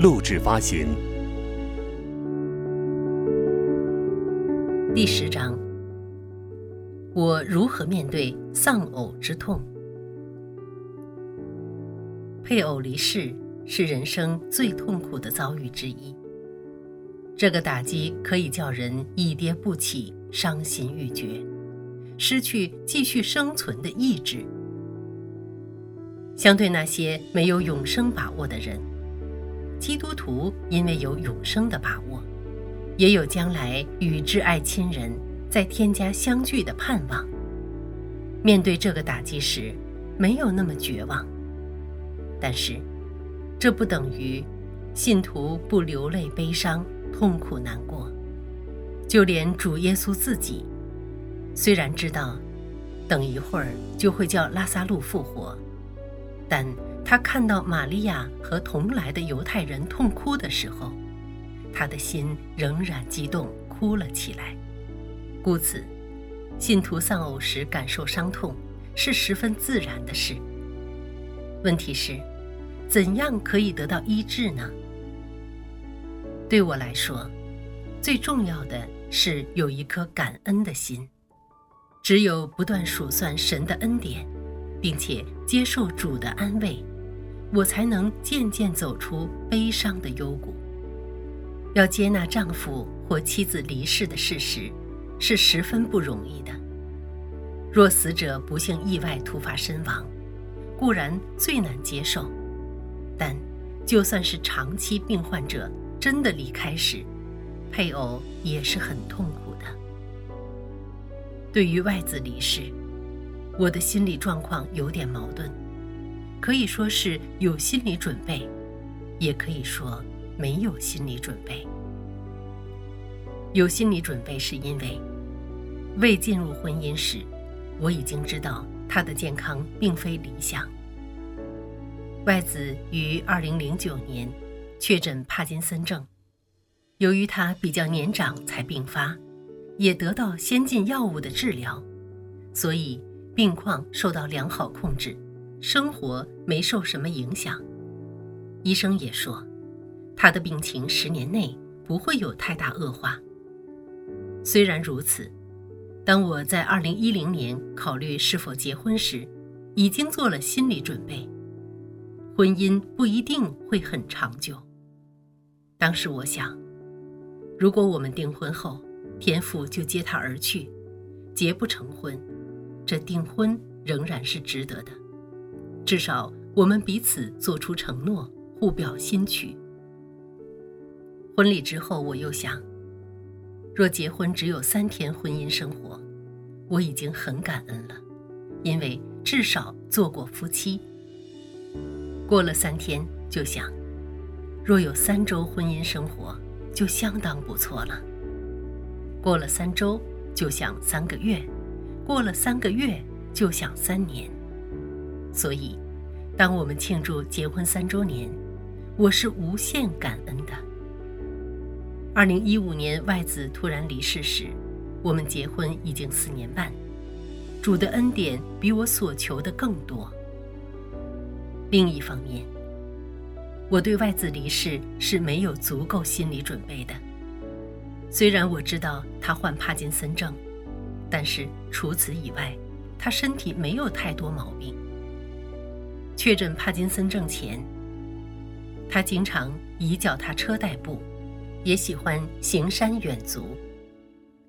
录制发行。第十章，我如何面对丧偶之痛？配偶离世是人生最痛苦的遭遇之一。这个打击可以叫人一跌不起、伤心欲绝，失去继续生存的意志。相对那些没有永生把握的人。基督徒因为有永生的把握，也有将来与挚爱亲人在天家相聚的盼望。面对这个打击时，没有那么绝望。但是，这不等于信徒不流泪、悲伤、痛苦、难过。就连主耶稣自己，虽然知道等一会儿就会叫拉萨路复活，但。他看到玛利亚和同来的犹太人痛哭的时候，他的心仍然激动，哭了起来。故此，信徒丧偶时感受伤痛是十分自然的事。问题是，怎样可以得到医治呢？对我来说，最重要的是有一颗感恩的心。只有不断数算神的恩典，并且接受主的安慰。我才能渐渐走出悲伤的幽谷。要接纳丈夫或妻子离世的事实，是十分不容易的。若死者不幸意外突发身亡，固然最难接受，但就算是长期病患者真的离开时，配偶也是很痛苦的。对于外子离世，我的心理状况有点矛盾。可以说是有心理准备，也可以说没有心理准备。有心理准备是因为未进入婚姻时，我已经知道他的健康并非理想。外子于二零零九年确诊帕金森症，由于他比较年长才并发，也得到先进药物的治疗，所以病况受到良好控制。生活没受什么影响，医生也说，他的病情十年内不会有太大恶化。虽然如此，当我在二零一零年考虑是否结婚时，已经做了心理准备，婚姻不一定会很长久。当时我想，如果我们订婚后，天父就接他而去，结不成婚，这订婚仍然是值得的。至少我们彼此做出承诺，互表心曲。婚礼之后，我又想，若结婚只有三天婚姻生活，我已经很感恩了，因为至少做过夫妻。过了三天，就想，若有三周婚姻生活，就相当不错了。过了三周，就想三个月；过了三个月，就想三年。所以，当我们庆祝结婚三周年，我是无限感恩的。二零一五年外子突然离世时，我们结婚已经四年半，主的恩典比我所求的更多。另一方面，我对外子离世是没有足够心理准备的。虽然我知道他患帕金森症，但是除此以外，他身体没有太多毛病。确诊帕金森症前，他经常以脚踏车代步，也喜欢行山远足。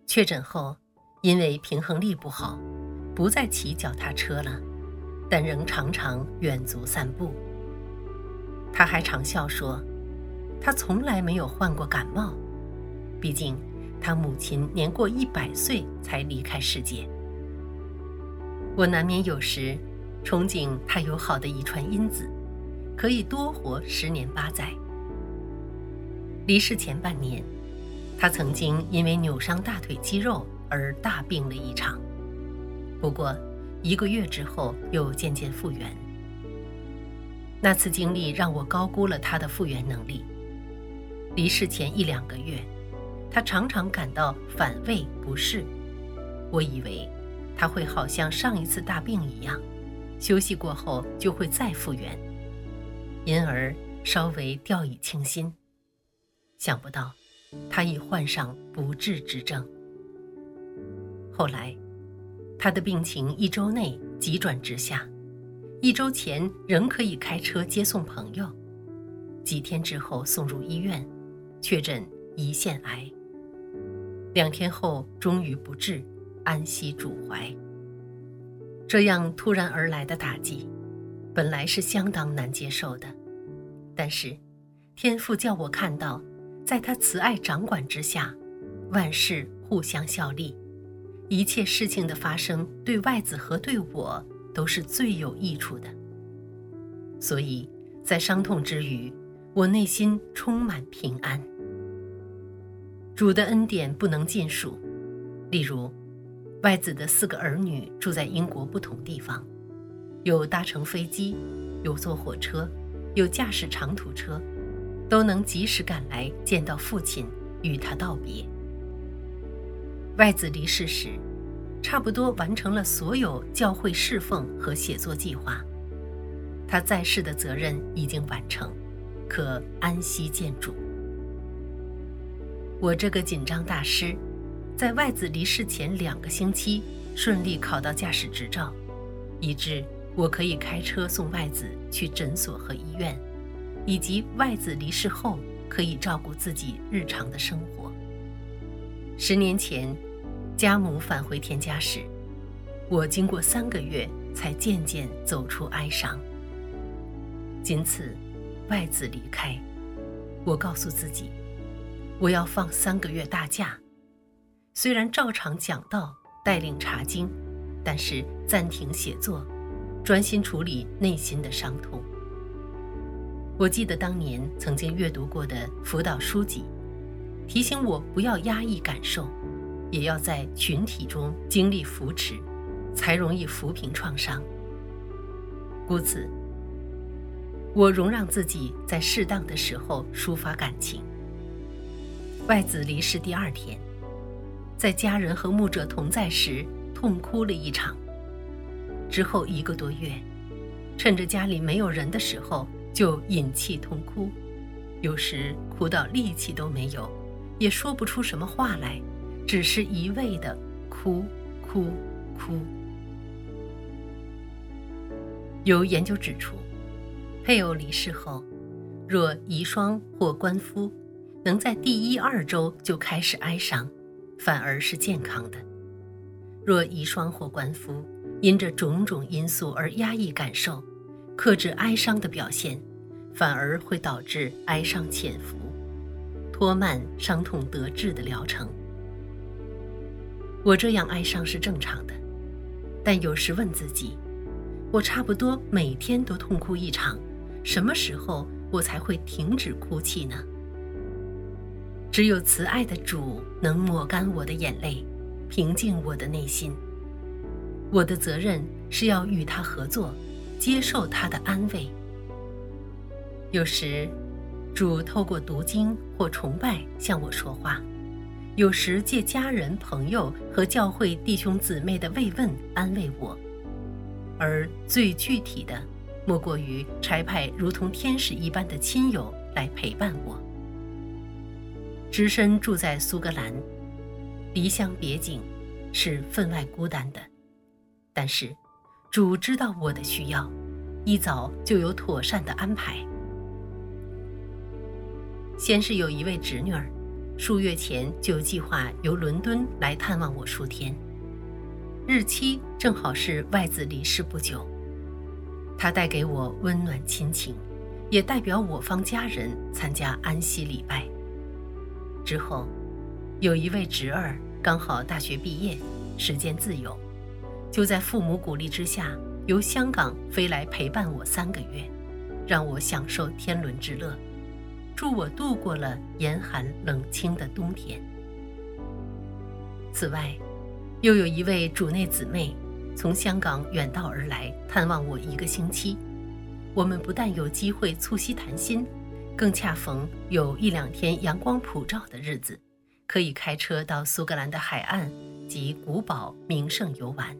确诊后，因为平衡力不好，不再骑脚踏车了，但仍常常远足散步。他还常笑说，他从来没有患过感冒，毕竟他母亲年过一百岁才离开世界。我难免有时。憧憬他有好的遗传因子，可以多活十年八载。离世前半年，他曾经因为扭伤大腿肌肉而大病了一场，不过一个月之后又渐渐复原。那次经历让我高估了他的复原能力。离世前一两个月，他常常感到反胃不适，我以为他会好像上一次大病一样，休息过后就会再复原，因而稍微掉以轻心。想不到，他已患上不治之症。后来，他的病情一周内急转直下，一周前仍可以开车接送朋友，几天之后送入医院，确诊胰腺癌。两天后终于不治，安息主怀。这样突然而来的打击，本来是相当难接受的，但是，天父叫我看到。在他慈爱掌管之下，万事互相效力，一切事情的发生对外子和对我都是最有益处的。所以，在伤痛之余，我内心充满平安。主的恩典不能尽数，例如，外子的四个儿女住在英国不同地方，有搭乘飞机，有坐火车，有驾驶长途车。都能及时赶来见到父亲，与他道别。外子离世时，差不多完成了所有教会侍奉和写作计划。他在世的责任已经完成，可安息见主。我这个紧张大师，在外子离世前两个星期顺利考到驾驶执照，以致我可以开车送外子去诊所和医院。以及外子离世后可以照顾自己日常的生活。十年前，家母返回田家时，我经过三个月才渐渐走出哀伤。仅此，外子离开，我告诉自己，我要放三个月大假，虽然照常讲道、带领查经，但是暂停写作，专心处理内心的伤痛。我记得当年曾经阅读过的辅导书籍，提醒我不要压抑感受，也要在群体中经历扶持，才容易抚平创伤。故此，我容让自己在适当的时候抒发感情。外子离世第二天，在家人和牧者同在时痛哭了一场。之后一个多月，趁着家里没有人的时候。就忍气痛哭，有时哭到力气都没有，也说不出什么话来，只是一味的哭哭哭。有研究指出，配偶离世后，若遗孀或官夫能在第一二周就开始哀伤，反而是健康的；若遗孀或官夫因着种种因素而压抑感受，克制哀伤的表现，反而会导致哀伤潜伏，拖慢伤痛得治的疗程。我这样哀伤是正常的，但有时问自己：我差不多每天都痛哭一场，什么时候我才会停止哭泣呢？只有慈爱的主能抹干我的眼泪，平静我的内心。我的责任是要与他合作。接受他的安慰。有时，主透过读经或崇拜向我说话；有时借家人、朋友和教会弟兄姊妹的慰问安慰我；而最具体的，莫过于差派如同天使一般的亲友来陪伴我。只身住在苏格兰，离乡别井，是分外孤单的。但是。主知道我的需要，一早就有妥善的安排。先是有一位侄女儿，数月前就计划由伦敦来探望我数天，日期正好是外子离世不久。她带给我温暖亲情，也代表我方家人参加安息礼拜。之后，有一位侄儿刚好大学毕业，时间自由。就在父母鼓励之下，由香港飞来陪伴我三个月，让我享受天伦之乐，助我度过了严寒冷清的冬天。此外，又有一位主内姊妹从香港远道而来探望我一个星期。我们不但有机会促膝谈心，更恰逢有一两天阳光普照的日子，可以开车到苏格兰的海岸及古堡名胜游玩。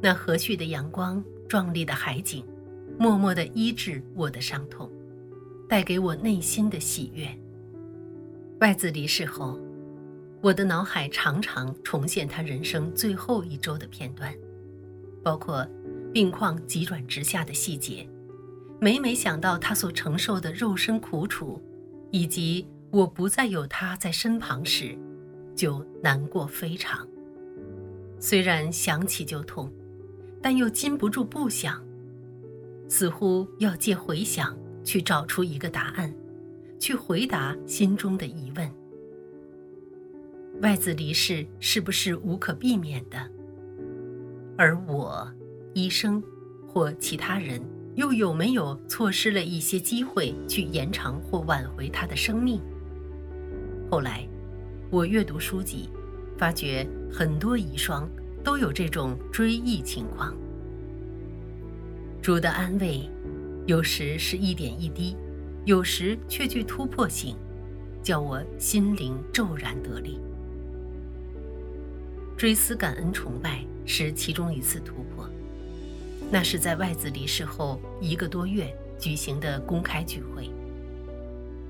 那和煦的阳光、壮丽的海景，默默地医治我的伤痛，带给我内心的喜悦。外子离世后，我的脑海常常重现他人生最后一周的片段，包括。病况急转直下的细节，每每想到他所承受的肉身苦楚，以及我不再有他在身旁时，就难过非常。虽然想起就痛，但又禁不住不想，似乎要借回想去找出一个答案，去回答心中的疑问：外子离世是不是无可避免的？而我。医生或其他人又有没有错失了一些机会去延长或挽回他的生命？后来，我阅读书籍，发觉很多遗孀都有这种追忆情况。主的安慰，有时是一点一滴，有时却具突破性，叫我心灵骤然得力。追思感恩崇拜是其中一次突破。那是在外子离世后一个多月举行的公开聚会。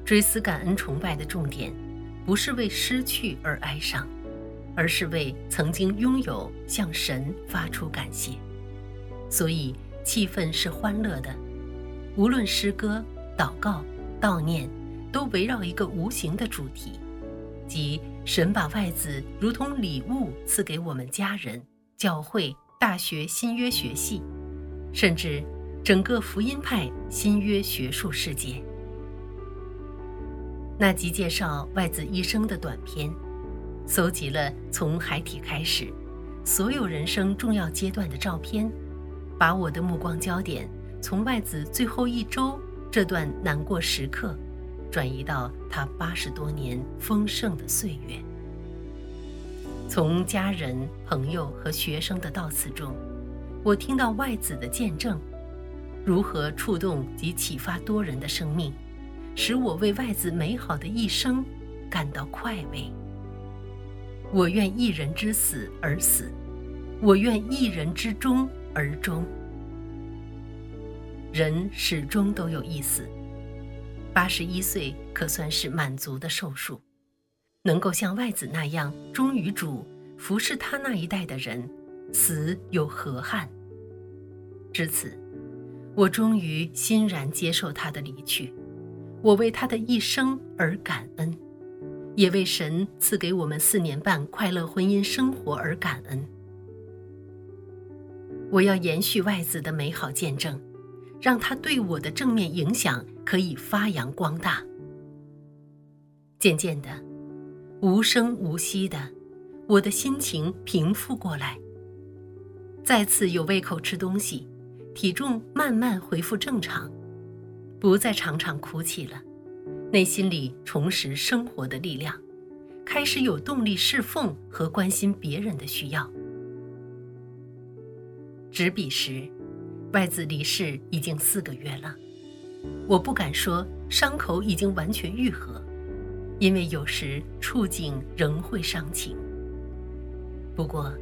追思感恩崇拜的重点，不是为失去而哀伤，而是为曾经拥有向神发出感谢。所以气氛是欢乐的，无论诗歌、祷告、悼念，都围绕一个无形的主题，即神把外子如同礼物赐给我们家人、教会、大学、新约学系。甚至整个福音派新约学术世界，那集介绍外子一生的短篇，搜集了从孩提开始所有人生重要阶段的照片，把我的目光焦点从外子最后一周这段难过时刻，转移到他八十多年丰盛的岁月。从家人、朋友和学生的悼词中。我听到外子的见证，如何触动及启发多人的生命，使我为外子美好的一生感到快慰。我愿一人之死而死，我愿一人之终而终。人始终都有一死，八十一岁可算是满足的寿数，能够像外子那样忠于主，服侍他那一代的人。死有何憾？至此，我终于欣然接受他的离去。我为他的一生而感恩，也为神赐给我们四年半快乐婚姻生活而感恩。我要延续外子的美好见证，让他对我的正面影响可以发扬光大。渐渐的，无声无息的，我的心情平复过来。再次有胃口吃东西，体重慢慢恢复正常，不再常常哭泣了，内心里重拾生活的力量，开始有动力侍奉和关心别人的需要。执笔时，外子离世已经四个月了，我不敢说伤口已经完全愈合，因为有时处境仍会伤情。不过。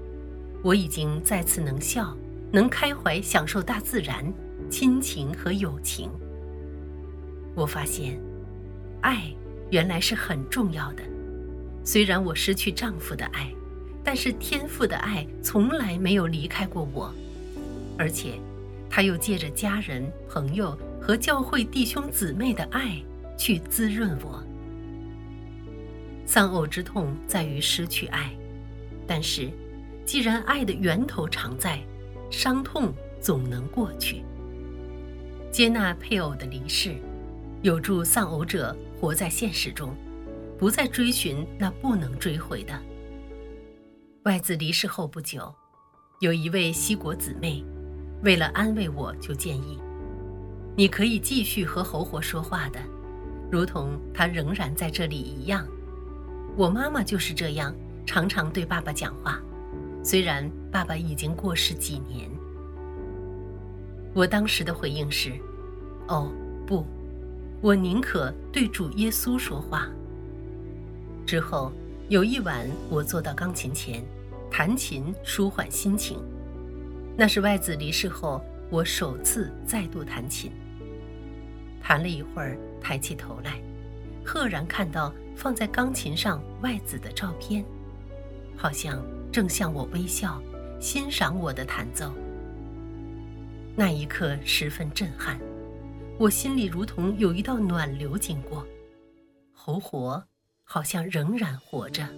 我已经再次能笑，能开怀享受大自然、亲情和友情。我发现，爱原来是很重要的。虽然我失去丈夫的爱，但是天父的爱从来没有离开过我，而且，他又借着家人、朋友和教会弟兄姊妹的爱去滋润我。丧偶之痛在于失去爱，但是。既然爱的源头常在，伤痛总能过去。接纳配偶的离世，有助丧偶者活在现实中，不再追寻那不能追回的。外子离世后不久，有一位西国姊妹，为了安慰我，就建议：“你可以继续和侯活说话的，如同他仍然在这里一样。我妈妈就是这样，常常对爸爸讲话，虽然爸爸已经过世几年。我当时的回应是：“哦，不，我宁可对主耶稣说话。”之后有一晚，我坐到钢琴前，弹琴舒缓心情。那是外子离世后，我首次再度弹琴。弹了一会儿，抬起头来，赫然看到放在钢琴上外子的照片，好像正向我微笑，欣赏我的弹奏。那一刻十分震撼，我心里如同有一道暖流经过，侯活好像仍然活着。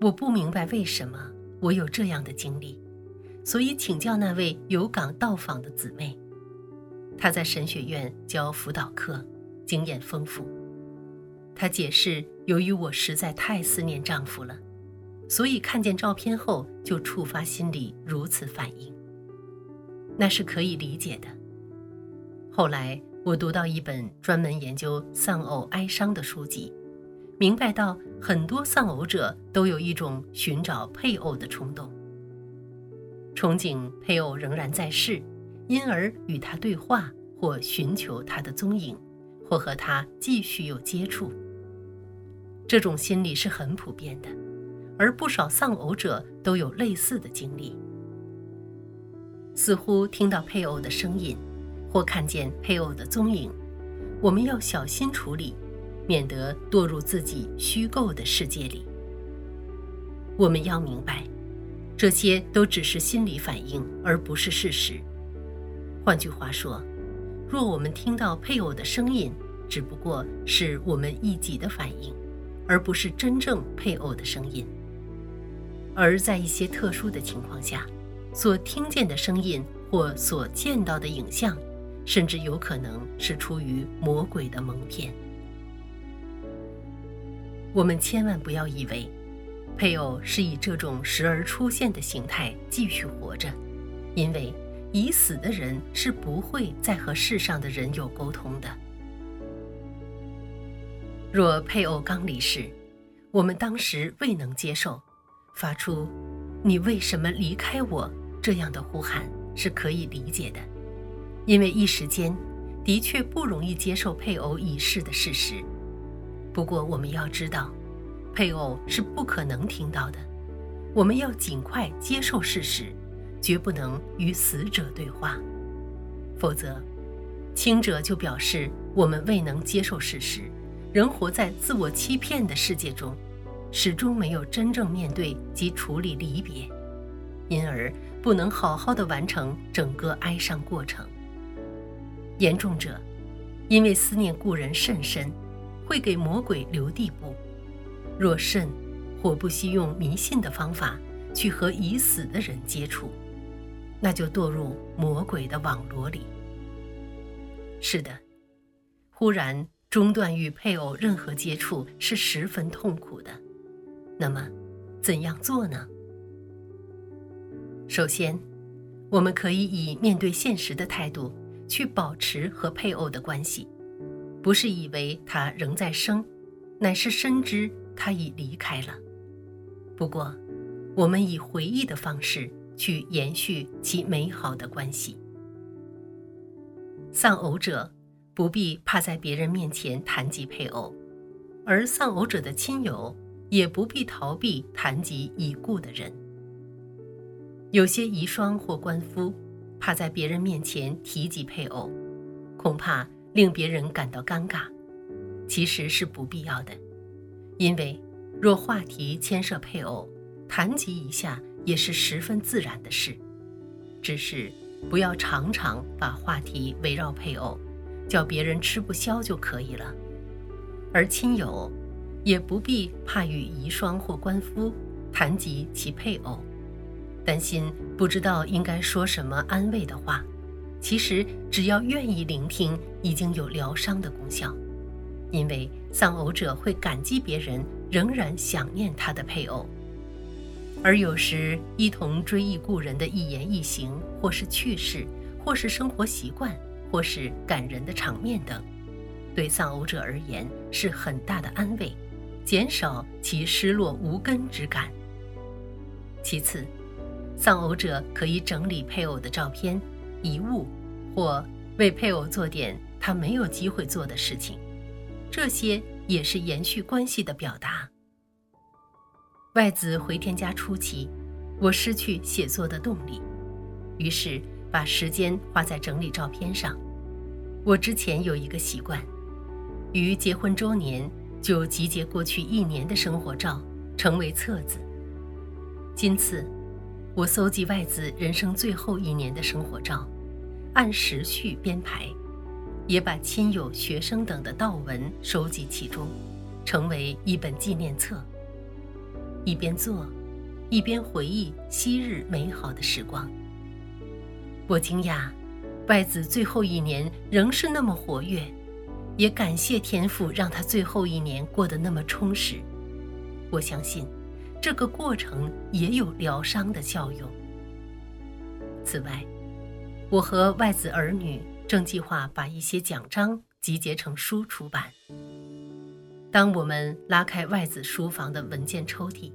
我不明白为什么我有这样的经历，所以请教那位有港到访的姊妹。她在神学院教辅导课，经验丰富。她解释，由于我实在太思念丈夫了，所以看见照片后就触发心里如此反应。那是可以理解的。后来我读到一本专门研究丧偶哀伤的书籍，明白到很多丧偶者都有一种寻找配偶的冲动，憧憬配偶仍然在世，因而与他对话，或寻求他的踪影，或和他继续有接触。这种心理是很普遍的，而不少丧偶者都有类似的经历。似乎听到配偶的声音，或看见配偶的踪影，我们要小心处理，免得堕入自己虚构的世界里。我们要明白，这些都只是心理反应，而不是事实。换句话说，若我们听到配偶的声音，只不过是我们一己的反应，而不是真正配偶的声音。而在一些特殊的情况下，所听见的声音或所见到的影像，甚至有可能是出于魔鬼的蒙骗。我们千万不要以为，配偶是以这种时而出现的形态继续活着，因为已死的人是不会再和世上的人有沟通的。若配偶刚离世，我们当时未能接受，发出“你为什么离开我”。这样的呼喊是可以理解的，因为一时间的确不容易接受配偶已逝的事实。不过我们要知道，配偶是不可能听到的。我们要尽快接受事实，绝不能与死者对话，否则，轻者就表示我们未能接受事实，仍活在自我欺骗的世界中，始终没有真正面对及处理离别。因而不能好好的完成整个哀伤过程。严重者，因为思念故人甚深，会给魔鬼留地步；若甚或不惜用迷信的方法去和已死的人接触，那就堕入魔鬼的网罗里。是的，忽然中断与配偶任何接触是十分痛苦的。那么，怎样做呢？首先，我们可以以面对现实的态度去保持和配偶的关系，不是以为他仍在生，乃是深知他已离开了。不过，我们以回忆的方式去延续其美好的关系。丧偶者不必怕在别人面前谈及配偶，而丧偶者的亲友也不必逃避谈及已故的人。有些遗孀或官夫，怕在别人面前提及配偶，恐怕令别人感到尴尬，其实是不必要的。因为若话题牵涉配偶，谈及一下也是十分自然的事。只是不要常常把话题围绕配偶，叫别人吃不消就可以了。而亲友，也不必怕与遗孀或官夫谈及其配偶。担心不知道应该说什么安慰的话，其实只要愿意聆听，已经有疗伤的功效。因为丧偶者会感激别人仍然想念他的配偶，而有时一同追忆故人的一言一行，或是趣事，或是生活习惯，或是感人的场面等，对丧偶者而言是很大的安慰，减少其失落无根之感。其次，丧偶者可以整理配偶的照片、遗物，或为配偶做点他没有机会做的事情，这些也是延续关系的表达。外子回天家初期，我失去写作的动力，于是把时间花在整理照片上。我之前有一个习惯，于结婚周年就集结过去一年的生活照，成为册子。今次。我搜集外子人生最后一年的生活照，按时序编排，也把亲友、学生等的悼文收集其中，成为一本纪念册。一边做，一边回忆昔日美好的时光。我惊讶，外子最后一年仍是那么活跃，也感谢天父让他最后一年过得那么充实。我相信。这个过程也有疗伤的效用。此外，我和外子儿女正计划把一些奖章集结成书出版。当我们拉开外子书房的文件抽屉，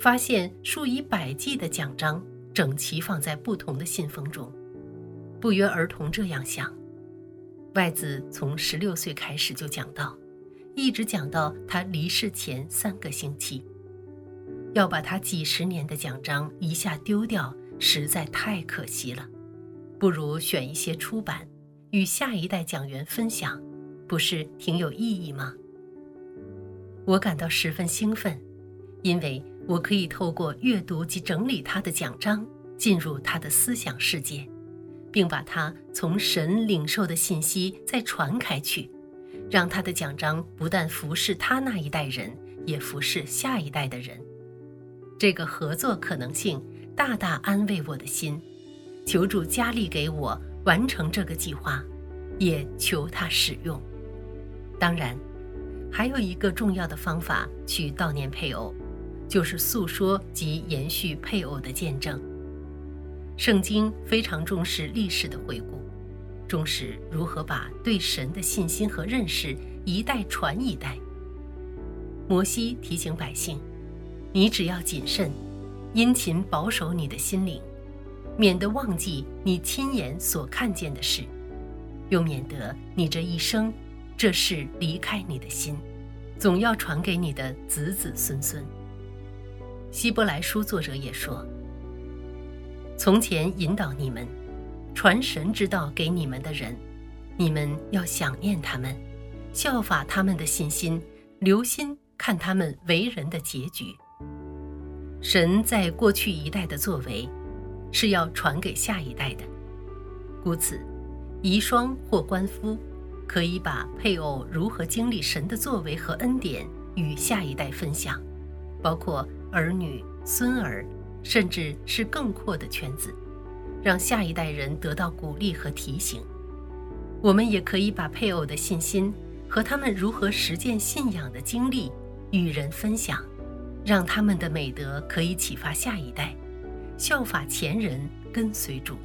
发现数以百计的奖章整齐放在不同的信封中，不约而同这样想：外子从十六岁开始就讲到，一直讲到他离世前三个星期。要把他几十年的奖章一下丢掉，实在太可惜了。不如选一些出版，与下一代讲员分享，不是挺有意义吗？我感到十分兴奋，因为我可以透过阅读及整理他的奖章，进入他的思想世界，并把他从神领受的信息再传开去，让他的奖章不但服侍他那一代人，也服侍下一代的人。这个合作可能性大大安慰我的心，求助加力给我完成这个计划，也求他使用。当然，还有一个重要的方法去悼念配偶，就是诉说及延续配偶的见证。圣经非常重视历史的回顾，重视如何把对神的信心和认识一代传一代。摩西提醒百姓。你只要谨慎，殷勤保守你的心灵，免得忘记你亲眼所看见的事，又免得你这一生，这事离开你的心，总要传给你的子子孙孙。希伯来书作者也说：“从前引导你们，传神之道给你们的人，你们要想念他们，效法他们的信心，留心看他们为人的结局。”神在过去一代的作为，是要传给下一代的，故此，遗孀或官夫可以把配偶如何经历神的作为和恩典与下一代分享，包括儿女、孙儿，甚至是更阔的圈子，让下一代人得到鼓励和提醒。我们也可以把配偶的信心和他们如何实践信仰的经历与人分享。让他们的美德可以启发下一代，效法前人，跟随主。